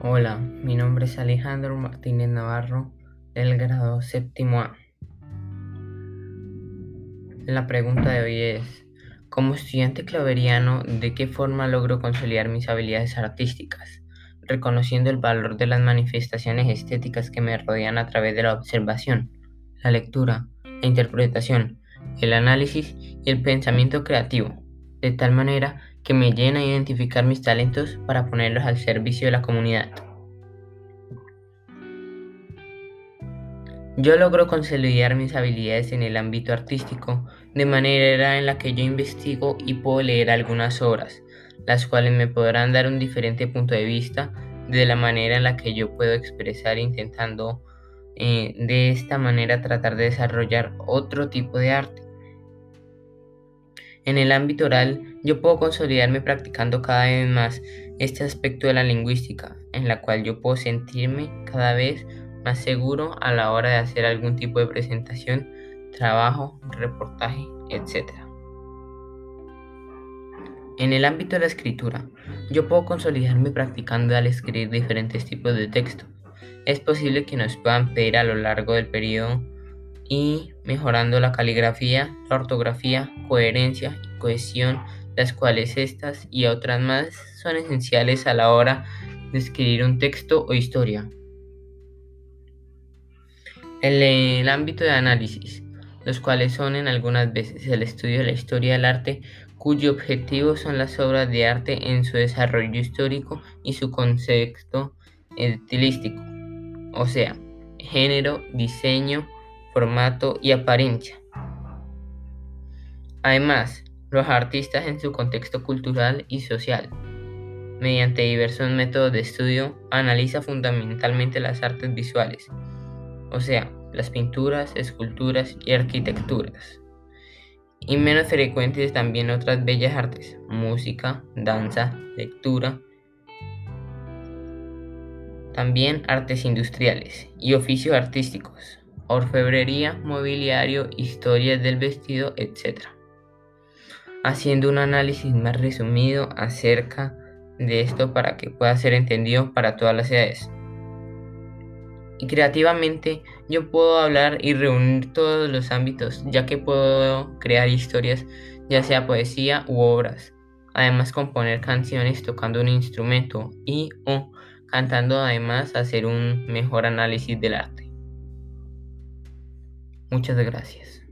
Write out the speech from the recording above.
Hola, mi nombre es Alejandro Martínez Navarro, del grado séptimo A. La pregunta de hoy es, como estudiante claveriano, ¿de qué forma logro consolidar mis habilidades artísticas, reconociendo el valor de las manifestaciones estéticas que me rodean a través de la observación, la lectura, la interpretación, el análisis y el pensamiento creativo, de tal manera que me llena a identificar mis talentos para ponerlos al servicio de la comunidad. Yo logro consolidar mis habilidades en el ámbito artístico de manera en la que yo investigo y puedo leer algunas obras, las cuales me podrán dar un diferente punto de vista de la manera en la que yo puedo expresar intentando eh, de esta manera tratar de desarrollar otro tipo de arte. En el ámbito oral, yo puedo consolidarme practicando cada vez más este aspecto de la lingüística, en la cual yo puedo sentirme cada vez más seguro a la hora de hacer algún tipo de presentación, trabajo, reportaje, etc. En el ámbito de la escritura, yo puedo consolidarme practicando al escribir diferentes tipos de texto. Es posible que nos puedan pedir a lo largo del periodo y mejorando la caligrafía, la ortografía, coherencia y cohesión, las cuales estas y otras más son esenciales a la hora de escribir un texto o historia. En el ámbito de análisis, los cuales son en algunas veces el estudio de la historia del arte, cuyo objetivo son las obras de arte en su desarrollo histórico y su concepto estilístico, o sea, género, diseño, formato y apariencia. Además, los artistas en su contexto cultural y social. Mediante diversos métodos de estudio, analiza fundamentalmente las artes visuales, o sea, las pinturas, esculturas y arquitecturas. Y menos frecuentes también otras bellas artes, música, danza, lectura, también artes industriales y oficios artísticos, orfebrería, mobiliario, historias del vestido, etc. Haciendo un análisis más resumido acerca de esto para que pueda ser entendido para todas las edades. Y creativamente yo puedo hablar y reunir todos los ámbitos, ya que puedo crear historias, ya sea poesía u obras. Además componer canciones tocando un instrumento y o cantando además hacer un mejor análisis del arte. Muchas gracias.